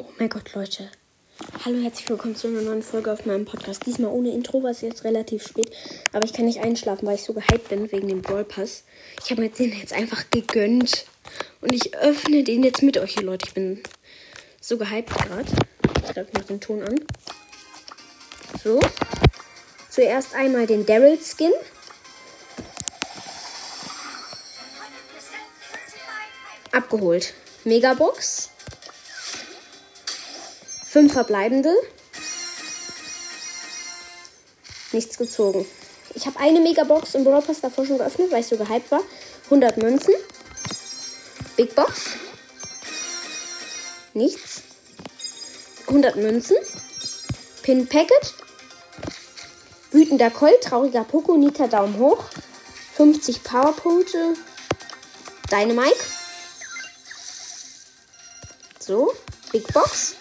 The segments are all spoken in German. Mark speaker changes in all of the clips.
Speaker 1: Oh mein Gott, Leute. Hallo, herzlich willkommen zu einer neuen Folge auf meinem Podcast. Diesmal ohne Intro, was jetzt relativ spät. Aber ich kann nicht einschlafen, weil ich so gehypt bin wegen dem Brawl Pass. Ich habe mir den jetzt einfach gegönnt. Und ich öffne den jetzt mit euch, Leute. Ich bin so gehypt gerade. Ich glaube, ich mache den Ton an. So. Zuerst einmal den Daryl Skin. Abgeholt. Megabox. Fünf verbleibende. Nichts gezogen. Ich habe eine Megabox im Brawl Pass davor schon geöffnet, weil ich so gehypt war. 100 Münzen. Big Box. Nichts. 100 Münzen. Pin Packet. Wütender Colt, trauriger Poco, Nita Daumen hoch. 50 Powerpunkte. Dynamite. So, Big Box.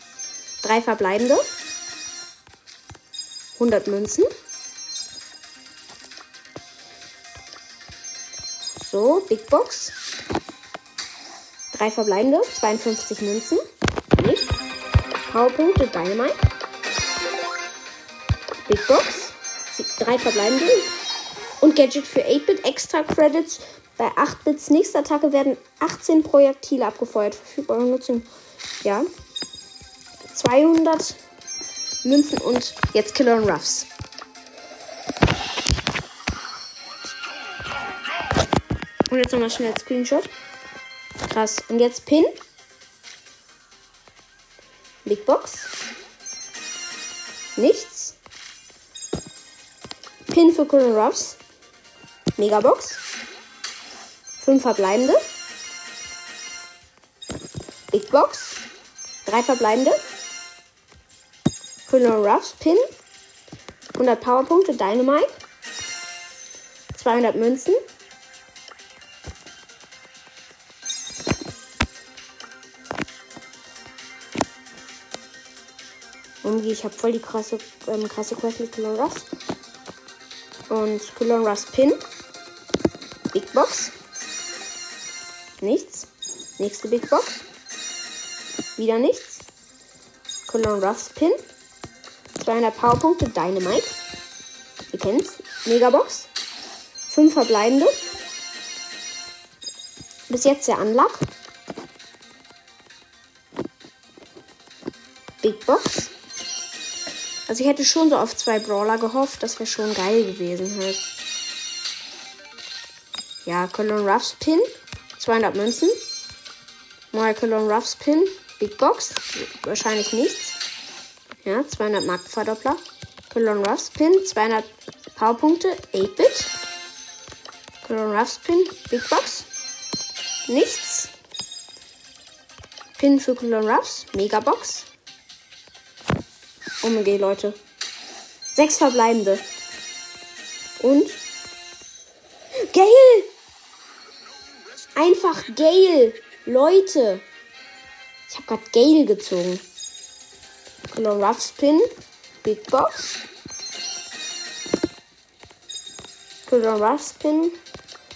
Speaker 1: Drei verbleibende. 100 Münzen. So, Big Box. Drei verbleibende. 52 Münzen. Nichts. Powerpunkte Dynamite. Big Box. Drei verbleibende. Und Gadget für 8-Bit. Extra Credits. Bei 8-Bits nächster Attacke werden 18 Projektile abgefeuert. Verfügbare Nutzung. Ja. 200 Münzen und jetzt Killer und Ruffs. Und jetzt nochmal schnell Screenshot. Krass. Und jetzt Pin. Big Box. Nichts. Pin für und Ruffs. Megabox. Fünf verbleibende. Big Box. Drei verbleibende. Colonel Ruffs Pin. 100 Powerpunkte. Dynamite. 200 Münzen. Irgendwie, ich habe voll die krasse, ähm, krasse Quest mit Colonel Ruffs. Und Colonel Ruffs Pin. Big Box. Nichts. Nächste Big Box. Wieder nichts. Cologne Ruffs Pin. 200 Powerpunkte. Dynamite. Ihr kennt's. Megabox. 5 verbleibende. Bis jetzt der Unlock. Big Box. Also ich hätte schon so auf zwei Brawler gehofft. Das wäre schon geil gewesen halt. Ja, Cologne Ruffs Pin. 200 Münzen. Neue Cologne Ruffs Pin. Big Box. Wahrscheinlich nichts. Ja, 200 Markenverdoppler. Cologne Ruffs Pin. 200 Powerpunkte. 8-Bit. Cologne Ruffs Pin. Big Box. Nichts. Pin für Cologne Ruffs. Megabox. OMG, Leute. Sechs verbleibende. Und. Gale! Einfach Gale! Leute! Ich habe gerade Gale gezogen. Color Rough Spin. Big Box. Color Rough Spin.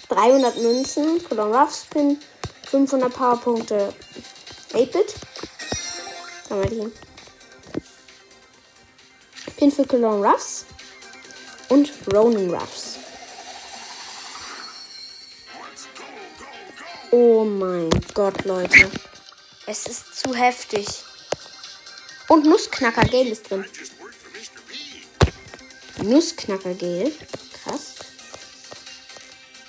Speaker 1: 300 Münzen. Color Rough Spin. 500 Powerpunkte. 8-Bit. Haben wir die. Pin für Colon Ruffs. Und Ronin Ruffs. Oh mein Gott, Leute. Es ist zu heftig. Und Nussknacker Gale ist drin. Nussknacker Gale. Krass.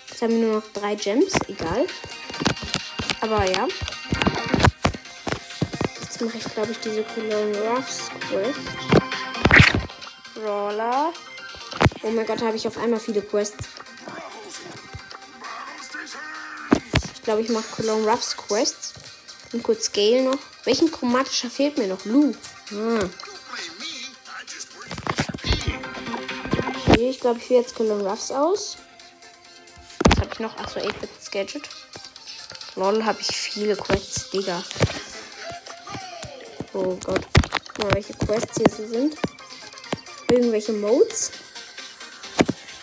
Speaker 1: Jetzt haben wir nur noch drei Gems. Egal. Aber ja. Jetzt mache ich, glaube ich, diese Cologne Ruffs Quest. Brawler. Oh mein Gott, habe ich auf einmal viele Quests. Ich glaube, ich mache Cologne Ruffs Quests. Und kurz Gale noch. Welchen chromatischer fehlt mir noch? Lu. Ah. Okay, ich glaube, ich wähle jetzt Cologne Ruffs aus. Was habe ich noch? Achso, 8-Bits Gadget. Lol, habe ich viele Quests, Digga. Oh Gott. Mal, welche Quests hier so sind. Irgendwelche Modes.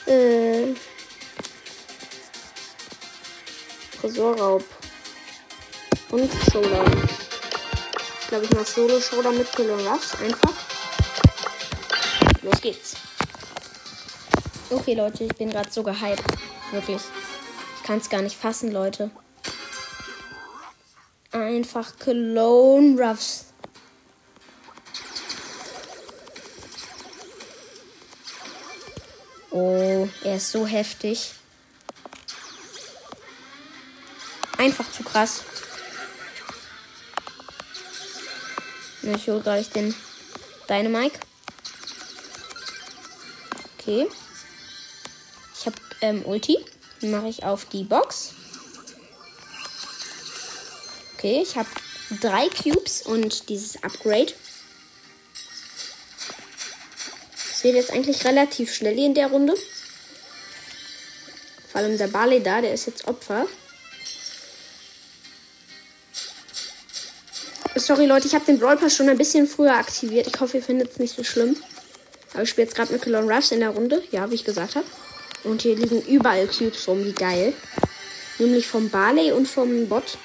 Speaker 1: Äh. Tresorraub. Und Showdown. Glaube, ich mache Solo-Show mit Kill und Ruffs. Einfach. Los geht's. Okay, Leute, ich bin gerade so gehypt. Wirklich. Ich kann es gar nicht fassen, Leute. Einfach Cologne Ruffs. Oh, er ist so heftig. Einfach zu krass. Ich hole gleich den Dynamike. Okay. Ich habe ähm, Ulti. Mache ich auf die Box. Okay, ich habe drei Cubes und dieses Upgrade. Es wird jetzt eigentlich relativ schnell in der Runde. Vor allem der Barley da, der ist jetzt Opfer. Sorry Leute, ich habe den Brawl Pass schon ein bisschen früher aktiviert. Ich hoffe, ihr findet es nicht so schlimm. Aber ich spiele jetzt gerade mit Cologne Rush in der Runde. Ja, wie ich gesagt habe. Und hier liegen überall Cubes rum. Wie geil. Nämlich vom Barley und vom Bot.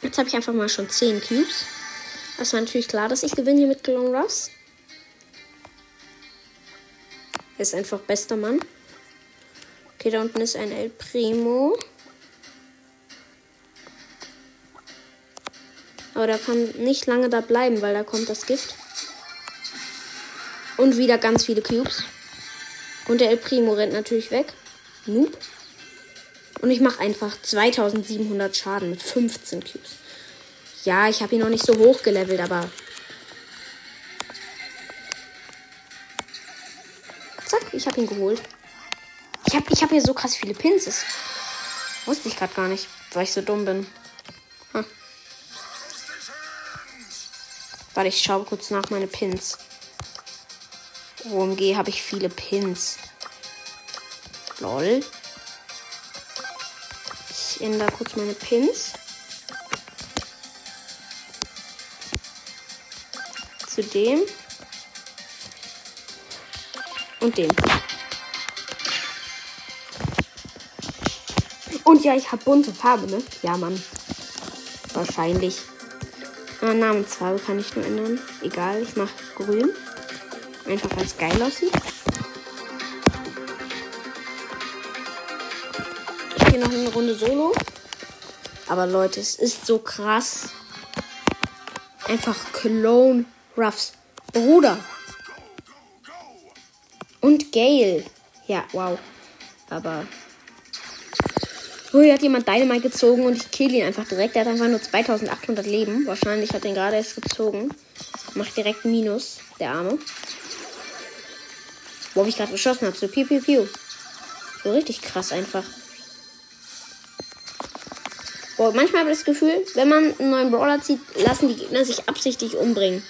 Speaker 1: Jetzt habe ich einfach mal schon 10 Cubes. Das war natürlich klar, dass ich gewinne hier mit Cologne Rush. Ist einfach bester Mann. Okay, da unten ist ein El Primo. Aber der kann nicht lange da bleiben, weil da kommt das Gift. Und wieder ganz viele Cubes. Und der El Primo rennt natürlich weg. Noob. Und ich mache einfach 2700 Schaden mit 15 Cubes. Ja, ich habe ihn noch nicht so hoch gelevelt, aber Ich habe ihn geholt. Ich habe ich hab hier so krass viele Pins. Das wusste ich gerade gar nicht, weil ich so dumm bin. Warte, ich schaue kurz nach meine Pins. OMG habe ich viele Pins. Lol. Ich ändere kurz meine Pins. Zu dem und den. Und ja, ich habe bunte Farbe, ne? Ja, Mann. Wahrscheinlich. Ah, Namensfarbe kann ich nur ändern. Egal, ich mache grün. Einfach weil es geil aussieht. Ich gehe noch eine Runde Solo. Aber Leute, es ist so krass. Einfach Clone Ruffs Bruder. Und Gale. Ja, wow. Aber. Hier hat jemand Dynamite gezogen und ich kill ihn einfach direkt. Der hat einfach nur 2800 Leben. Wahrscheinlich hat er ihn gerade erst gezogen. Macht direkt Minus, der Arme. Wo ich gerade geschossen habe. So piu piu piu. So richtig krass einfach. Boah, manchmal habe ich das Gefühl, wenn man einen neuen Brawler zieht, lassen die Gegner sich absichtlich umbringen.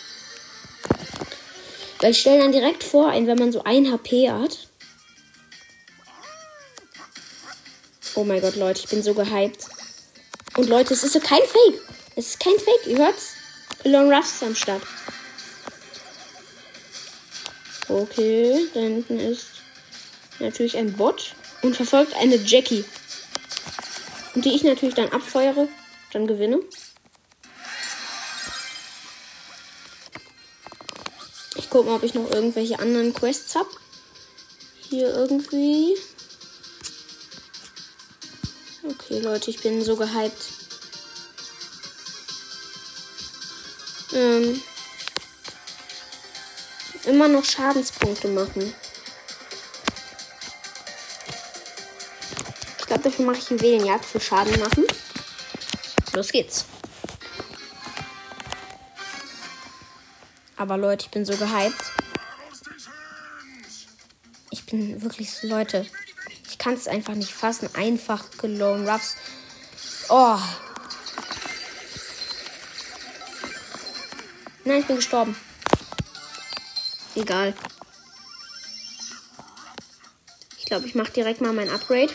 Speaker 1: Weil ich stelle dann direkt vor, wenn man so ein HP hat. Oh mein Gott, Leute, ich bin so gehypt. Und Leute, es ist kein Fake. Es ist kein Fake, ihr hört's? Long Ruff ist am Start. Okay, da hinten ist natürlich ein Bot und verfolgt eine Jackie. Und die ich natürlich dann abfeuere, dann gewinne. gucken, ob ich noch irgendwelche anderen Quests habe. Hier irgendwie. Okay, Leute, ich bin so gehypt. Ähm, immer noch Schadenspunkte machen. Ich glaube, dafür mache ich Juwelenjagd für Schaden machen. Los geht's. Aber Leute, ich bin so gehypt. Ich bin wirklich so, Leute. Kann es einfach nicht fassen. Einfach gelungen. Ruffs. Oh. Nein, ich bin gestorben. Egal. Ich glaube, ich mache direkt mal mein Upgrade.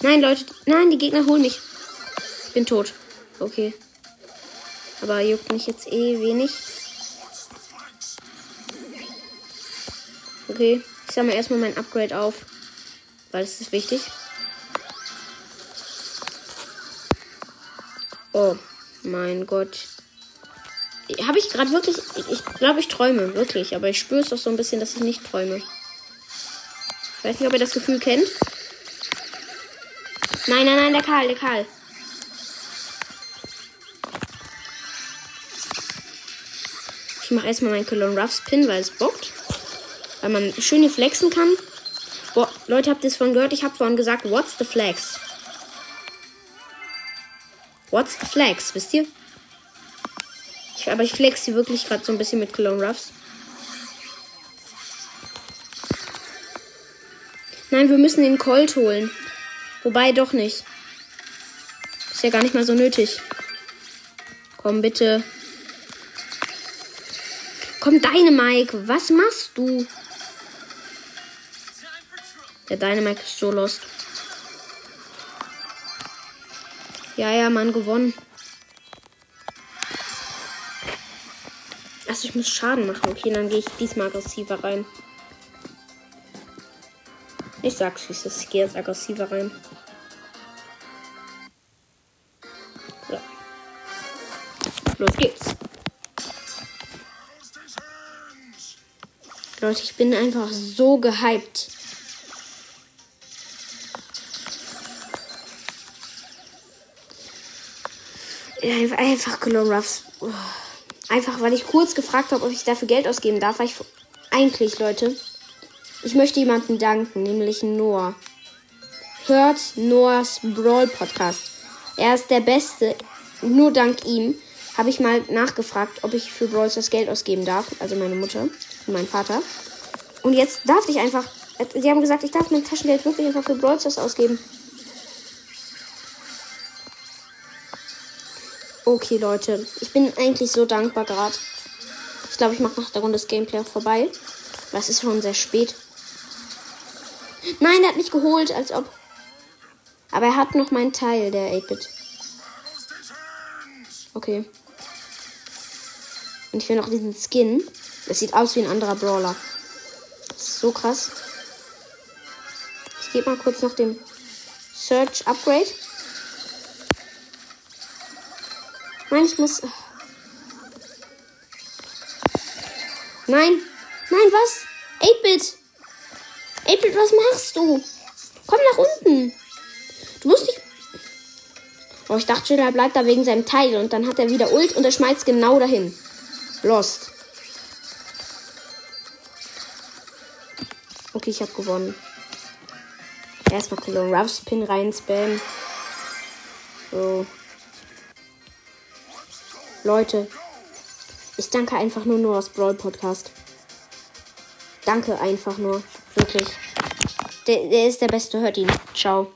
Speaker 1: Nein, Leute. Nein, die Gegner holen mich. Ich bin tot. Okay. Aber juckt mich jetzt eh wenig. Okay, ich sammle erstmal mein Upgrade auf. Weil es ist wichtig. Oh mein Gott. Habe ich gerade wirklich. Ich glaube, ich träume, wirklich. Aber ich spüre es doch so ein bisschen, dass ich nicht träume. Ich weiß nicht, ob ihr das Gefühl kennt. Nein, nein, nein, der Karl, der Karl. Ich mache erstmal meinen Cologne Ruffs Pin, weil es bockt. Weil man schön hier flexen kann. Boah, Leute, habt ihr es vorhin gehört? Ich habe vorhin gesagt, what's the flex? What's the flex, wisst ihr? Ich, aber ich flex sie wirklich gerade so ein bisschen mit Cologne Ruffs. Nein, wir müssen den Colt holen. Wobei doch nicht. Ist ja gar nicht mal so nötig. Komm bitte. Komm, deine Mike. Was machst du? Der Dynamite ist so lost. Ja, ja, Mann, gewonnen. Also ich muss Schaden machen. Okay, dann gehe ich diesmal aggressiver rein. Ich sag's wie es ist. Ich gehe jetzt aggressiver rein. So. Los geht's. Leute, ich bin einfach so gehypt. Einfach Cologne Ruffs. Einfach, weil ich kurz gefragt habe, ob ich dafür Geld ausgeben darf, weil ich eigentlich, Leute, ich möchte jemanden danken, nämlich Noah. Hört Noahs Brawl Podcast. Er ist der Beste. Nur dank ihm habe ich mal nachgefragt, ob ich für Brawl das Geld ausgeben darf. Also meine Mutter und mein Vater. Und jetzt darf ich einfach. Sie haben gesagt, ich darf mein Taschengeld wirklich einfach für Brawl ausgeben. Okay, Leute. Ich bin eigentlich so dankbar gerade. Ich glaube, ich mache nach der Runde das Gameplay auch vorbei. Was ist schon sehr spät. Nein, er hat mich geholt, als ob. Aber er hat noch meinen Teil, der 8-Bit. Okay. Und ich will noch diesen Skin. Das sieht aus wie ein anderer Brawler. So krass. Ich gebe mal kurz noch dem Search Upgrade. Nein, ich muss. Nein. Nein, was? 8-Bit. 8-Bit, was machst du? Komm nach unten. Du musst nicht. Oh, ich dachte schon, er bleibt da wegen seinem Teil. Und dann hat er wieder Ult und er schmeißt genau dahin. Lost. Okay, ich habe gewonnen. Erstmal Cologne Ruffs Pin rein spammen. So. Leute, ich danke einfach nur nur aus Brawl Podcast. Danke einfach nur. Wirklich. Der, der ist der Beste. Hört ihn. Ciao.